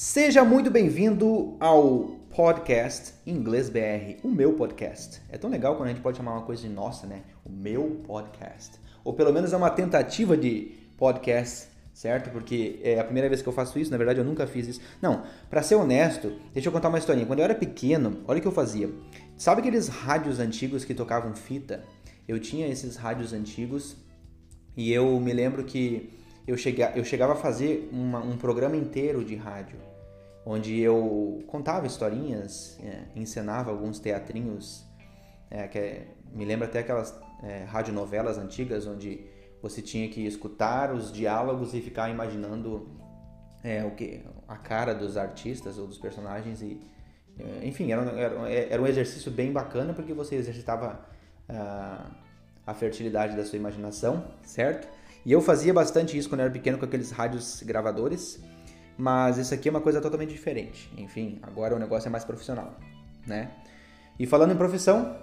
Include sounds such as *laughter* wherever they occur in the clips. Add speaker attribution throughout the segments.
Speaker 1: Seja muito bem-vindo ao podcast Inglês BR, o meu podcast. É tão legal quando a gente pode chamar uma coisa de nossa, né? O meu podcast. Ou pelo menos é uma tentativa de podcast, certo? Porque é a primeira vez que eu faço isso, na verdade eu nunca fiz isso. Não, para ser honesto, deixa eu contar uma historinha. Quando eu era pequeno, olha o que eu fazia. Sabe aqueles rádios antigos que tocavam fita? Eu tinha esses rádios antigos e eu me lembro que eu, chega, eu chegava a fazer uma, um programa inteiro de rádio, onde eu contava historinhas, é, encenava alguns teatrinhos, é, que é, me lembra até aquelas é, radionovelas antigas, onde você tinha que escutar os diálogos e ficar imaginando é, o que, a cara dos artistas ou dos personagens e é, enfim, era, era, era, um exercício bem bacana porque você exercitava uh, a fertilidade da sua imaginação, certo? E eu fazia bastante isso quando eu era pequeno com aqueles rádios gravadores, mas isso aqui é uma coisa totalmente diferente. Enfim, agora o negócio é mais profissional, né? E falando em profissão,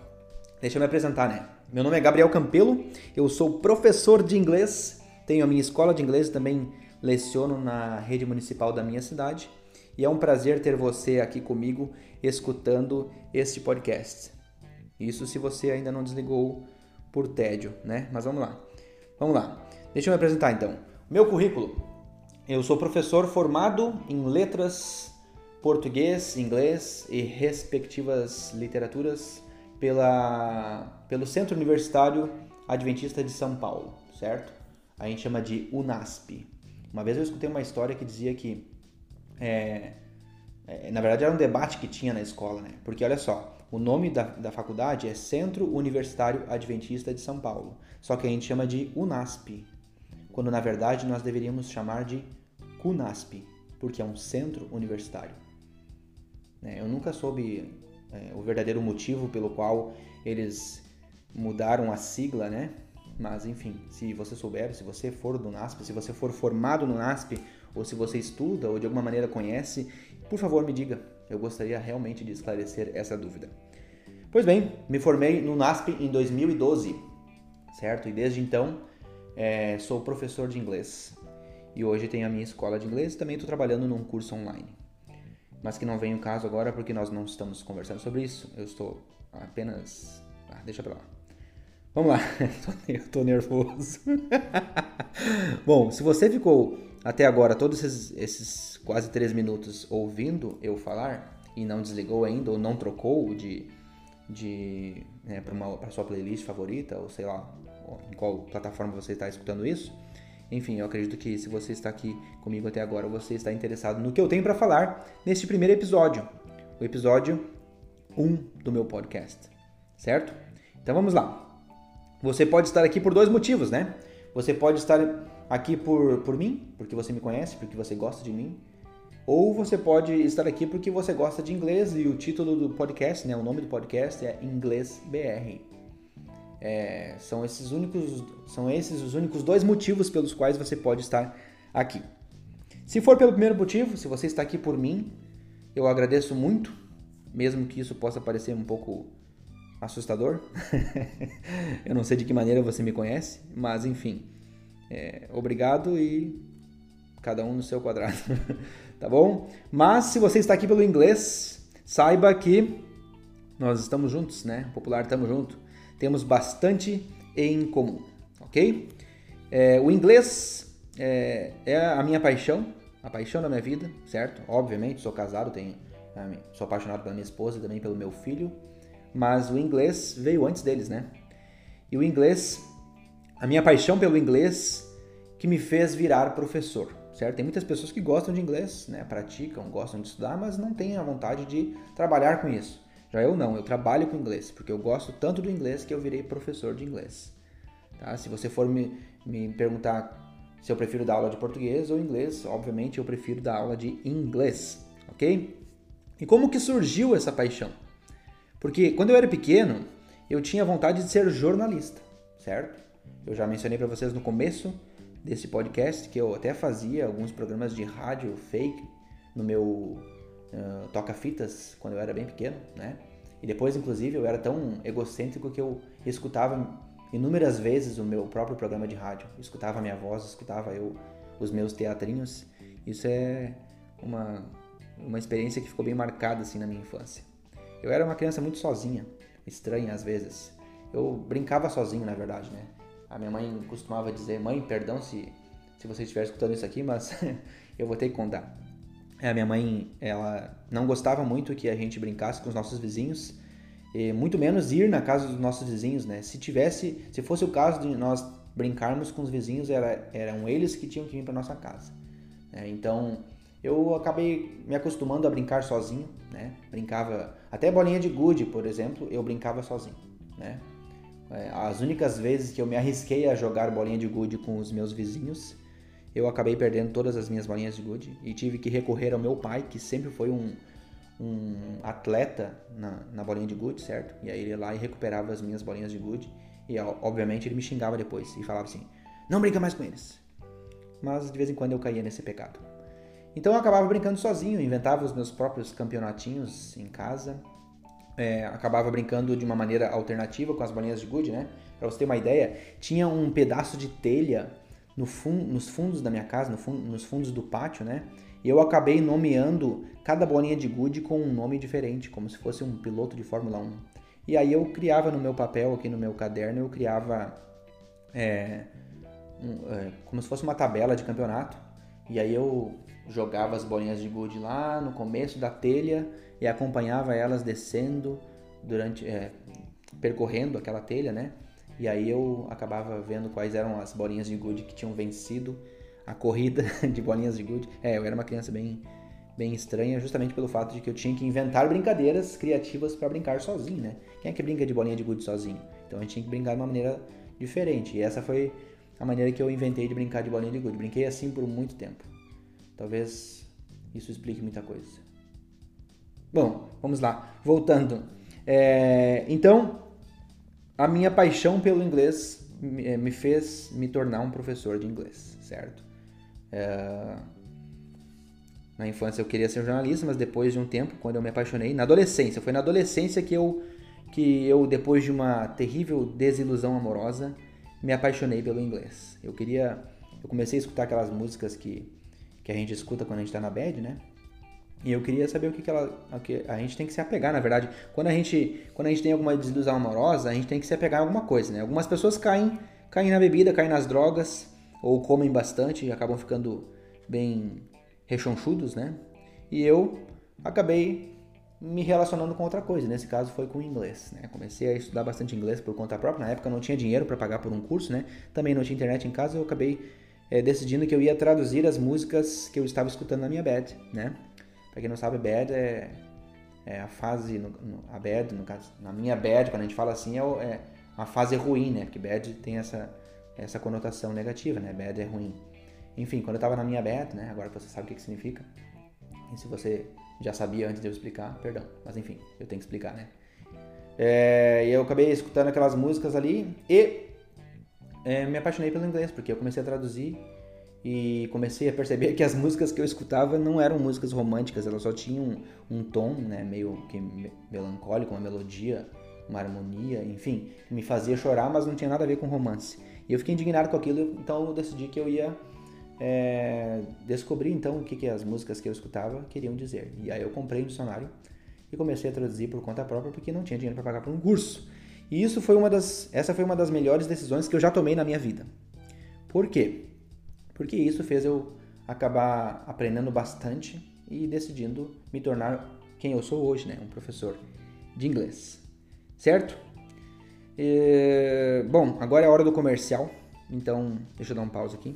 Speaker 1: deixa eu me apresentar, né? Meu nome é Gabriel Campelo, eu sou professor de inglês, tenho a minha escola de inglês também leciono na rede municipal da minha cidade. E é um prazer ter você aqui comigo escutando este podcast. Isso se você ainda não desligou por tédio, né? Mas vamos lá. Vamos lá. Deixa eu me apresentar então. Meu currículo. Eu sou professor formado em letras, português, inglês e respectivas literaturas pela, pelo Centro Universitário Adventista de São Paulo, certo? A gente chama de UNASP. Uma vez eu escutei uma história que dizia que, é, é, na verdade, era um debate que tinha na escola, né? Porque olha só, o nome da, da faculdade é Centro Universitário Adventista de São Paulo, só que a gente chama de UNASP, quando na verdade nós deveríamos chamar de CUNASP, porque é um centro universitário. Né, eu nunca soube é, o verdadeiro motivo pelo qual eles mudaram a sigla, né? Mas enfim, se você souber, se você for do NASP, se você for formado no NASP, ou se você estuda ou de alguma maneira conhece, por favor me diga. Eu gostaria realmente de esclarecer essa dúvida. Pois bem, me formei no NASP em 2012, certo? E desde então é, sou professor de inglês e hoje tenho a minha escola de inglês e também estou trabalhando num curso online. Mas que não vem o caso agora porque nós não estamos conversando sobre isso. Eu estou apenas. Ah, deixa pra lá. Vamos lá, *laughs* eu tô nervoso. *laughs* Bom, se você ficou até agora todos esses, esses quase três minutos ouvindo eu falar e não desligou ainda ou não trocou de, de né, para sua playlist favorita ou sei lá em qual plataforma você está escutando isso. Enfim, eu acredito que se você está aqui comigo até agora, você está interessado no que eu tenho para falar neste primeiro episódio, o episódio 1 do meu podcast, certo? Então vamos lá. Você pode estar aqui por dois motivos, né? Você pode estar aqui por, por mim, porque você me conhece, porque você gosta de mim, ou você pode estar aqui porque você gosta de inglês e o título do podcast, né, o nome do podcast é Inglês BR. É, são esses únicos, são esses os únicos dois motivos pelos quais você pode estar aqui. Se for pelo primeiro motivo, se você está aqui por mim, eu agradeço muito, mesmo que isso possa parecer um pouco assustador. *laughs* eu não sei de que maneira você me conhece, mas enfim, é, obrigado e cada um no seu quadrado, *laughs* tá bom? Mas se você está aqui pelo inglês, saiba que nós estamos juntos, né? Popular, estamos juntos temos bastante em comum, ok? É, o inglês é, é, a minha paixão, a paixão da minha vida, certo? Obviamente, sou casado, tenho, sou apaixonado pela minha esposa e também pelo meu filho, mas o inglês veio antes deles, né? E o inglês, a minha paixão pelo inglês que me fez virar professor, certo? Tem muitas pessoas que gostam de inglês, né? Praticam, gostam de estudar, mas não têm a vontade de trabalhar com isso. Já eu não, eu trabalho com inglês, porque eu gosto tanto do inglês que eu virei professor de inglês. Tá? Se você for me, me perguntar se eu prefiro dar aula de português ou inglês, obviamente eu prefiro dar aula de inglês, ok? E como que surgiu essa paixão? Porque quando eu era pequeno, eu tinha vontade de ser jornalista, certo? Eu já mencionei para vocês no começo desse podcast que eu até fazia alguns programas de rádio fake no meu uh, toca-fitas quando eu era bem pequeno, né? E depois, inclusive, eu era tão egocêntrico que eu escutava inúmeras vezes o meu próprio programa de rádio. escutava a minha voz, escutava eu os meus teatrinhos. Isso é uma, uma experiência que ficou bem marcada assim na minha infância. Eu era uma criança muito sozinha, estranha às vezes. Eu brincava sozinho, na verdade, né? A minha mãe costumava dizer: "Mãe, perdão se se você estiver escutando isso aqui, mas *laughs* eu vou ter que contar". A minha mãe, ela não gostava muito que a gente brincasse com os nossos vizinhos, muito menos ir na casa dos nossos vizinhos, né? Se tivesse, se fosse o caso de nós brincarmos com os vizinhos, era, eram eles que tinham que vir para nossa casa. Né? Então, eu acabei me acostumando a brincar sozinho, né? Brincava até bolinha de gude, por exemplo, eu brincava sozinho, né? É, as únicas vezes que eu me arrisquei a jogar bolinha de gude com os meus vizinhos, eu acabei perdendo todas as minhas bolinhas de gude e tive que recorrer ao meu pai, que sempre foi um, um atleta na, na bolinha de gude, certo? E aí ele ia lá e recuperava as minhas bolinhas de gude e obviamente ele me xingava depois e falava assim: "Não brinca mais com eles". Mas de vez em quando eu caía nesse pecado. Então eu acabava brincando sozinho, inventava os meus próprios campeonatinhos em casa. É, acabava brincando de uma maneira alternativa com as bolinhas de gude, né? Para você ter uma ideia, tinha um pedaço de telha no fun nos fundos da minha casa, no fun nos fundos do pátio, né? E eu acabei nomeando cada bolinha de gude com um nome diferente, como se fosse um piloto de Fórmula 1. E aí eu criava no meu papel, aqui no meu caderno, eu criava é, um, é, como se fosse uma tabela de campeonato. E aí eu jogava as bolinhas de gude lá no começo da telha e acompanhava elas descendo durante é, percorrendo aquela telha, né? E aí eu acabava vendo quais eram as bolinhas de gude que tinham vencido a corrida *laughs* de bolinhas de gude. É, eu era uma criança bem bem estranha, justamente pelo fato de que eu tinha que inventar brincadeiras criativas para brincar sozinho, né? Quem é que brinca de bolinha de gude sozinho? Então a gente tinha que brincar de uma maneira diferente. E essa foi a maneira que eu inventei de brincar de bolinha de gude. Brinquei assim por muito tempo. Talvez isso explique muita coisa. Bom, vamos lá. Voltando. É, então, a minha paixão pelo inglês eh, me fez me tornar um professor de inglês, certo? É, na infância eu queria ser jornalista, mas depois de um tempo, quando eu me apaixonei, na adolescência, foi na adolescência que eu, que eu depois de uma terrível desilusão amorosa, me apaixonei pelo inglês. Eu queria, eu comecei a escutar aquelas músicas que que a gente escuta quando a gente está na bed, né? E eu queria saber o que, que ela. O que a gente tem que se apegar, na verdade. Quando a gente, quando a gente tem alguma desilusão amorosa, a gente tem que se apegar a alguma coisa, né? Algumas pessoas caem, caem na bebida, caem nas drogas, ou comem bastante e acabam ficando bem rechonchudos, né? E eu acabei me relacionando com outra coisa. Nesse caso foi com inglês, né? Comecei a estudar bastante inglês por conta própria. Na época não tinha dinheiro para pagar por um curso, né? Também não tinha internet em casa, eu acabei é, decidindo que eu ia traduzir as músicas que eu estava escutando na minha bed, né? Pra quem não sabe, bed é, é a fase, no, no, a bed, no caso, na minha bed, quando a gente fala assim, é, é uma fase ruim, né? Porque bad tem essa, essa conotação negativa, né? Bad é ruim. Enfim, quando eu estava na minha bed, né? Agora você sabe o que, que significa. E se você já sabia antes de eu explicar, perdão. Mas enfim, eu tenho que explicar, né? É, eu acabei escutando aquelas músicas ali e é, me apaixonei pelo inglês, porque eu comecei a traduzir e comecei a perceber que as músicas que eu escutava não eram músicas românticas, elas só tinham um, um tom, né, meio que melancólico, uma melodia, uma harmonia, enfim, que me fazia chorar, mas não tinha nada a ver com romance. E eu fiquei indignado com aquilo, então eu decidi que eu ia é, descobrir então o que, que as músicas que eu escutava queriam dizer. E aí eu comprei um dicionário e comecei a traduzir por conta própria porque não tinha dinheiro para pagar por um curso. E isso foi uma das, essa foi uma das melhores decisões que eu já tomei na minha vida. Por quê? Porque isso fez eu acabar aprendendo bastante e decidindo me tornar quem eu sou hoje, né? Um professor de inglês. Certo? E, bom, agora é a hora do comercial. Então, deixa eu dar um pause aqui.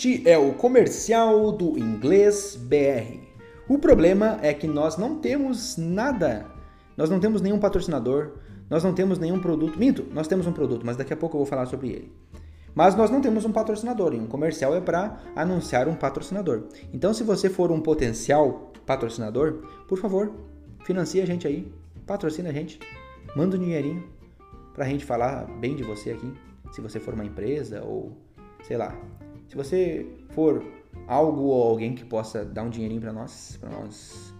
Speaker 1: Este é o comercial do Inglês BR. O problema é que nós não temos nada, nós não temos nenhum patrocinador, nós não temos nenhum produto. Minto, nós temos um produto, mas daqui a pouco eu vou falar sobre ele. Mas nós não temos um patrocinador, e um comercial é para anunciar um patrocinador. Então, se você for um potencial patrocinador, por favor, financie a gente aí, patrocina a gente, manda um dinheirinho para a gente falar bem de você aqui. Se você for uma empresa ou, sei lá, Se você for algo ou alguém que possa dar um dinheirinho para nós, para nós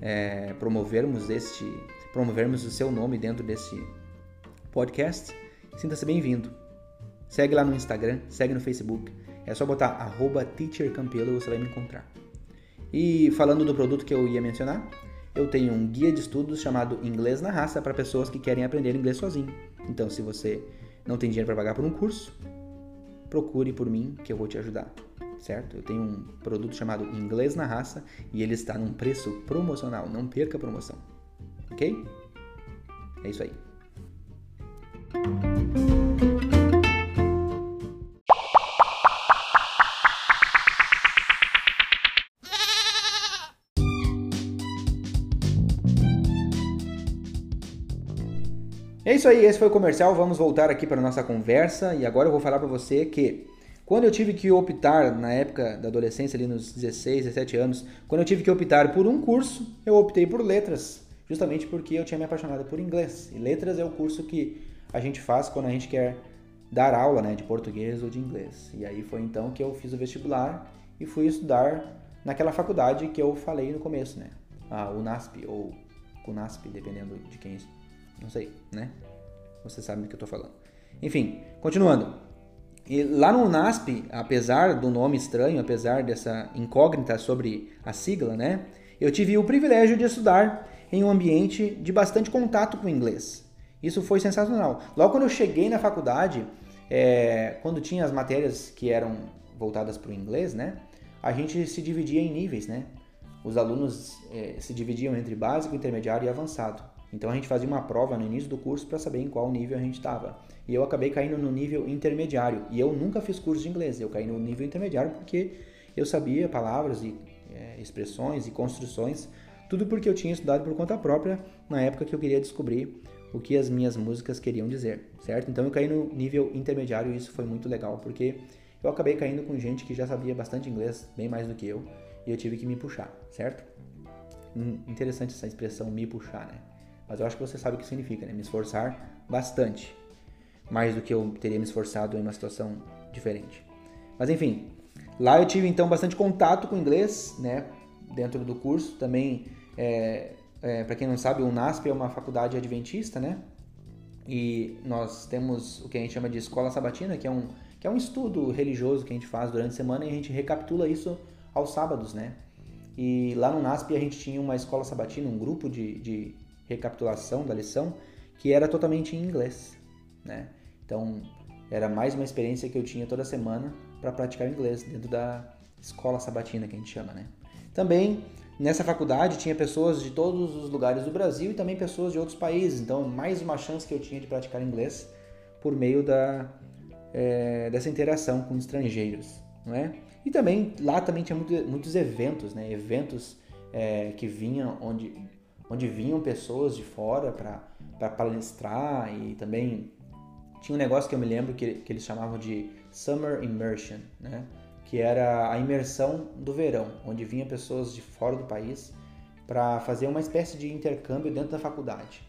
Speaker 1: é, promovermos este, promovermos o seu nome dentro desse podcast, sinta-se bem-vindo. Segue lá no Instagram, segue no Facebook. É só botar teachercampelo você vai me encontrar. E falando do produto que eu ia mencionar, eu tenho um guia de estudos chamado Inglês na Raça para pessoas que querem aprender inglês sozinho. Então, se você não tem dinheiro para pagar por um curso, procure por mim que eu vou te ajudar, certo? Eu tenho um produto chamado Inglês na Raça e ele está num preço promocional, não perca a promoção, ok? É isso aí. Isso aí, esse foi o comercial. Vamos voltar aqui para nossa conversa e agora eu vou falar para você que quando eu tive que optar na época da adolescência, ali nos 16, 17 anos, quando eu tive que optar por um curso, eu optei por letras, justamente porque eu tinha me apaixonado por inglês. E letras é o curso que a gente faz quando a gente quer dar aula, né, de português ou de inglês. E aí foi então que eu fiz o vestibular e fui estudar naquela faculdade que eu falei no começo, né? A UNASP ou CUNASP, dependendo de quem não sei, né? Você sabe do que eu tô falando. Enfim, continuando. E lá no NASP, apesar do nome estranho, apesar dessa incógnita sobre a sigla, né? Eu tive o privilégio de estudar em um ambiente de bastante contato com o inglês. Isso foi sensacional. Logo quando eu cheguei na faculdade, é, quando tinha as matérias que eram voltadas para o inglês, né? A gente se dividia em níveis, né? Os alunos é, se dividiam entre básico, intermediário e avançado. Então a gente fazia uma prova no início do curso para saber em qual nível a gente estava. E eu acabei caindo no nível intermediário. E eu nunca fiz curso de inglês, eu caí no nível intermediário porque eu sabia palavras e é, expressões e construções, tudo porque eu tinha estudado por conta própria na época que eu queria descobrir o que as minhas músicas queriam dizer, certo? Então eu caí no nível intermediário e isso foi muito legal porque eu acabei caindo com gente que já sabia bastante inglês, bem mais do que eu, e eu tive que me puxar, certo? Hum, interessante essa expressão me puxar, né? Mas eu acho que você sabe o que significa, né? Me esforçar bastante. Mais do que eu teria me esforçado em uma situação diferente. Mas enfim, lá eu tive então bastante contato com inglês, né? Dentro do curso. Também, é, é, para quem não sabe, o NASP é uma faculdade adventista, né? E nós temos o que a gente chama de escola sabatina, que é um, que é um estudo religioso que a gente faz durante a semana e a gente recapitula isso aos sábados, né? E lá no NASP a gente tinha uma escola sabatina, um grupo de, de recapitulação da lição que era totalmente em inglês, né? Então, era mais uma experiência que eu tinha toda semana para praticar inglês dentro da escola sabatina que a gente chama, né? Também nessa faculdade tinha pessoas de todos os lugares do Brasil e também pessoas de outros países, então mais uma chance que eu tinha de praticar inglês por meio da é, dessa interação com estrangeiros, não é? E também lá também tinha muito, muitos eventos, né? Eventos é, que vinham onde onde vinham pessoas de fora para palestrar e também tinha um negócio que eu me lembro que, que eles chamavam de Summer Immersion, né? que era a imersão do verão, onde vinham pessoas de fora do país para fazer uma espécie de intercâmbio dentro da faculdade.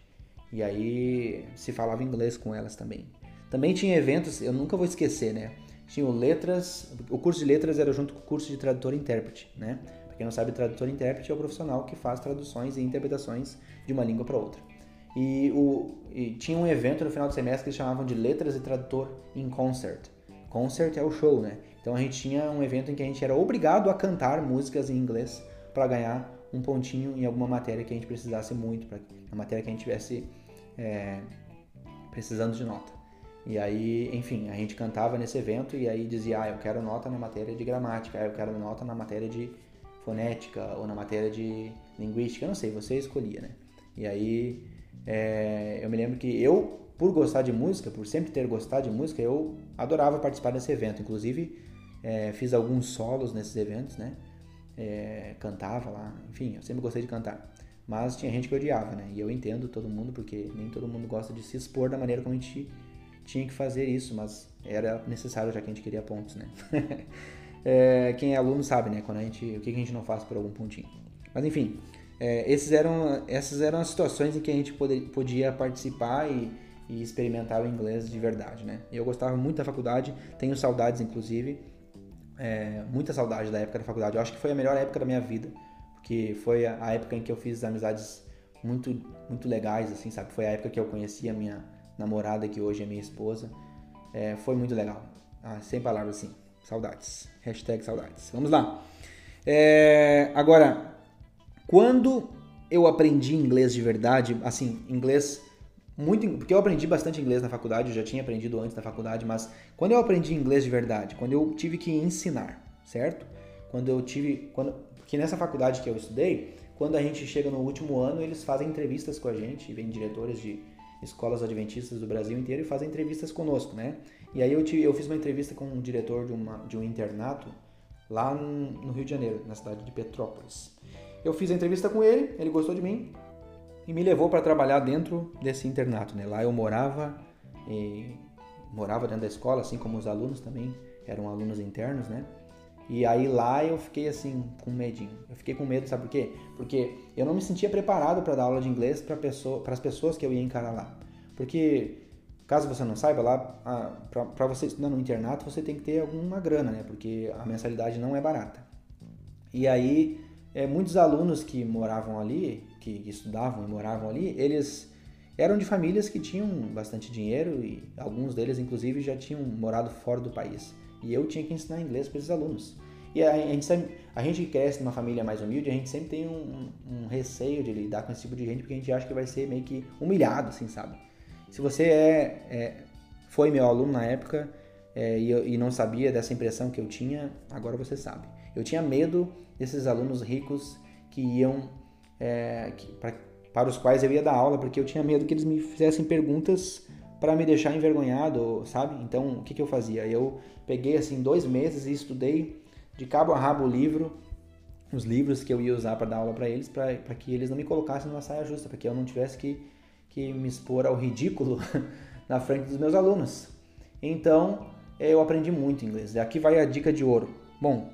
Speaker 1: E aí se falava inglês com elas também. Também tinha eventos, eu nunca vou esquecer, né? Tinha letras, o curso de letras era junto com o curso de tradutor e intérprete, né? Quem não sabe, tradutor e intérprete é o profissional que faz traduções e interpretações de uma língua para outra. E, o, e tinha um evento no final do semestre que eles chamavam de Letras e Tradutor in Concert. Concert é o show, né? Então a gente tinha um evento em que a gente era obrigado a cantar músicas em inglês para ganhar um pontinho em alguma matéria que a gente precisasse muito, para a matéria que a gente tivesse é, precisando de nota. E aí, enfim, a gente cantava nesse evento e aí dizia, ah, eu quero nota na matéria de gramática, ah, eu quero nota na matéria de fonética ou na matéria de linguística, eu não sei, você escolhia, né? E aí é, eu me lembro que eu, por gostar de música, por sempre ter gostado de música, eu adorava participar desse evento. Inclusive, é, fiz alguns solos nesses eventos, né? É, cantava lá, enfim, eu sempre gostei de cantar. Mas tinha gente que odiava, né? E eu entendo todo mundo, porque nem todo mundo gosta de se expor da maneira como a gente tinha que fazer isso, mas era necessário já que a gente queria pontos, né? *laughs* é, quem é aluno sabe, né? Quando a gente, o que a gente não faz por algum pontinho. Mas enfim, é, esses eram, essas eram as situações em que a gente poder, podia participar e, e, experimentar o inglês de verdade, né? Eu gostava muito da faculdade, tenho saudades, inclusive. é, muita saudade da época da faculdade. Eu acho que foi a melhor época da minha vida, porque foi a, a época em que eu fiz amizades muito, muito legais, assim, sabe? Foi a época que eu conheci a minha namorada, que hoje é minha esposa. É, foi muito legal. Ah, sem palavras, assim. Saudades. Hashtag saudades. Vamos lá. É, agora, quando eu aprendi inglês de verdade, assim, inglês muito, porque eu aprendi bastante inglês na faculdade, eu já tinha aprendido antes da faculdade, mas quando eu aprendi inglês de verdade, quando eu tive que ensinar, certo? Quando eu tive, quando, porque nessa faculdade que eu estudei, quando a gente chega no último ano, eles fazem entrevistas com a gente, vem diretores de escolas adventistas do Brasil inteiro e fazem entrevistas conosco, né? E aí eu, eu fiz uma entrevista com um diretor de, uma, de um internato lá no Rio de Janeiro, na cidade de Petrópolis. Eu fiz a entrevista com ele, ele gostou de mim, e me levou para trabalhar dentro desse internato. Né? Lá eu morava, morava dentro da escola, assim como os alunos também eram alunos internos, né? E aí lá eu fiquei assim com medinho. Eu fiquei com medo, sabe por quê? Porque eu não me sentia preparado para dar aula de inglês para pessoa, as pessoas que eu ia encarar lá. Porque caso você não saiba lá, para você estudar no internato você tem que ter alguma grana, né? Porque a mensalidade não é barata. E aí é, muitos alunos que moravam ali que estudavam e moravam ali, eles eram de famílias que tinham bastante dinheiro e alguns deles, inclusive, já tinham morado fora do país. E eu tinha que ensinar inglês para esses alunos. E a, gente sempre, a gente cresce numa família mais humilde, a gente sempre tem um, um, receio de lidar com esse tipo de gente, porque a gente acha que vai ser meio que humilhado, assim, sabe? Se você é, é foi meu aluno na época é, e, e não sabia dessa impressão que eu tinha, agora você sabe. Eu tinha medo desses alunos ricos que iam é, que, pra, para os quais eu ia dar aula, porque eu tinha medo que eles me fizessem perguntas para me deixar envergonhado, sabe? Então, o que, que eu fazia? Eu peguei, assim, dois meses e estudei de cabo a rabo o livro, os livros que eu ia usar para dar aula para eles, para que eles não me colocassem numa saia justa, para que eu não tivesse que, que me expor ao ridículo *laughs* na frente dos meus alunos. Então, eu aprendi muito inglês. Aqui vai a dica de ouro. Bom,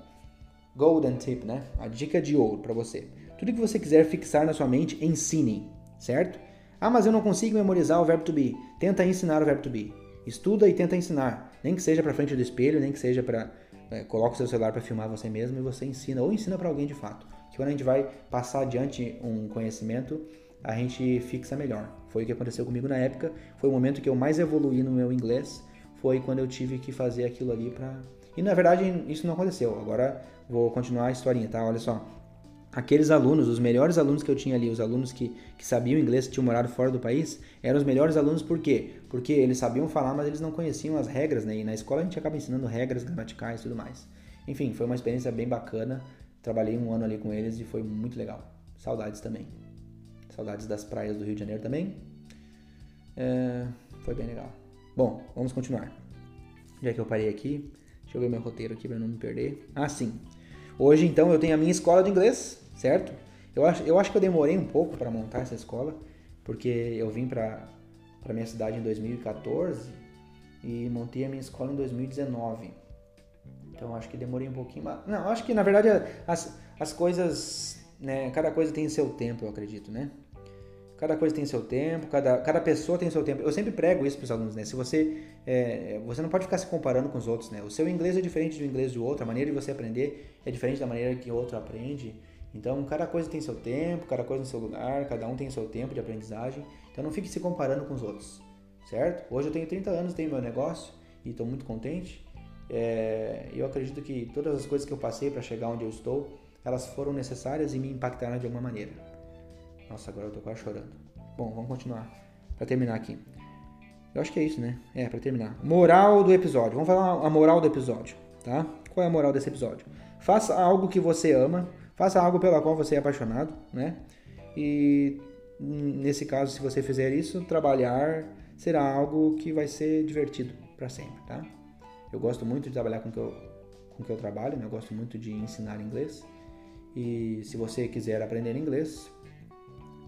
Speaker 1: golden tip, né? A dica de ouro para você. Tudo que você quiser fixar na sua mente, ensine, certo? Ah, mas eu não consigo memorizar o verbo to be. Tenta ensinar o verbo to be. Estuda e tenta ensinar. Nem que seja para frente do espelho, nem que seja para é, coloca o seu celular para filmar você mesmo e você ensina ou ensina para alguém de fato. Que quando a gente vai passar adiante um conhecimento, a gente fixa melhor. Foi o que aconteceu comigo na época. Foi o momento que eu mais evoluí no meu inglês. Foi quando eu tive que fazer aquilo ali para. E na verdade isso não aconteceu. Agora vou continuar a historinha, tá? Olha só aqueles alunos, os melhores alunos que eu tinha ali, os alunos que, que sabiam inglês, que tinham morado fora do país, eram os melhores alunos por quê? Porque eles sabiam falar, mas eles não conheciam as regras, né? E na escola a gente acaba ensinando regras gramaticais e tudo mais. Enfim, foi uma experiência bem bacana. Trabalhei um ano ali com eles e foi muito legal. Saudades também. Saudades das praias do Rio de Janeiro também. É, foi bem legal. Bom, vamos continuar. Já que eu parei aqui, deixa eu ver meu roteiro aqui para não me perder. Ah, sim. Hoje, então, eu tenho a minha escola de inglês, certo? Eu acho, eu acho que eu demorei um pouco para montar essa escola, porque eu vim para a minha cidade em 2014 e montei a minha escola em 2019. Então acho que demorei um pouquinho, mas não, acho que na verdade as, as coisas, né, cada coisa tem seu tempo, eu acredito, né? Cada coisa tem seu tempo, cada, cada pessoa tem seu tempo. Eu sempre prego isso para os alunos, né? Se você é, você não pode ficar se comparando com os outros, né? O seu inglês é diferente do inglês do outro, a maneira de você aprender é diferente da maneira que o outro aprende. Então, cada coisa tem seu tempo, cada coisa no seu lugar, cada um tem seu tempo de aprendizagem. Então, não fique se comparando com os outros, certo? Hoje eu tenho 30 anos, tenho meu negócio e estou muito contente. É, eu acredito que todas as coisas que eu passei para chegar onde eu estou, elas foram necessárias e me impactaram de alguma maneira. Nossa, agora eu tô quase chorando. Bom, vamos continuar. Para terminar aqui. Eu acho que é isso, né? É, para terminar. Moral do episódio. Vamos falar a moral do episódio, tá? Qual é a moral desse episódio? Faça algo que você ama Faça algo pela qual você é apaixonado, né? E nesse caso, se você fizer isso, trabalhar será algo que vai ser divertido para sempre, tá? Eu gosto muito de trabalhar com que eu, com que eu trabalho, né? eu gosto muito de ensinar inglês. E se você quiser aprender inglês,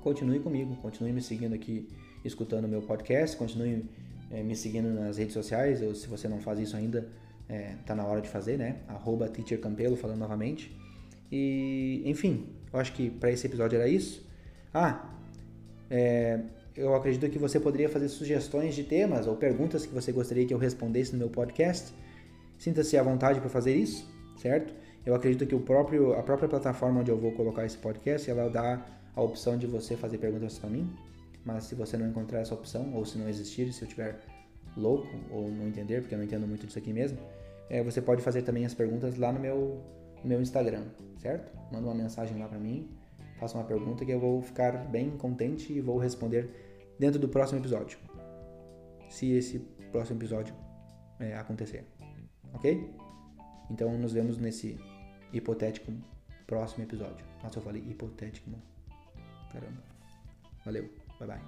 Speaker 1: continue comigo, continue me seguindo aqui, escutando meu podcast, continue é, me seguindo nas redes sociais. Eu, se você não faz isso ainda, é, tá na hora de fazer, né? Arroba Teacher Campelo, falando novamente. E, enfim, eu acho que para esse episódio era isso. Ah, é, eu acredito que você poderia fazer sugestões de temas ou perguntas que você gostaria que eu respondesse no meu podcast. Sinta-se à vontade para fazer isso. certo? Eu acredito que o próprio, a própria plataforma onde eu vou colocar esse podcast, ela dá a opção de você fazer perguntas para mim, mas se você não encontrar essa opção, ou se não existir, se eu tiver louco ou não entender, porque eu não entendo muito disso aqui mesmo, é, você pode fazer também as perguntas lá no meu, meu Instagram, certo? Manda uma mensagem lá para mim, faça uma pergunta que eu vou ficar bem contente e vou responder dentro do próximo episódio. Se esse próximo episódio é, acontecer. Ok? Então nos vemos nesse hipotético próximo episódio. Nossa, eu falei hipotético. Caramba. Valeu. Bye bye.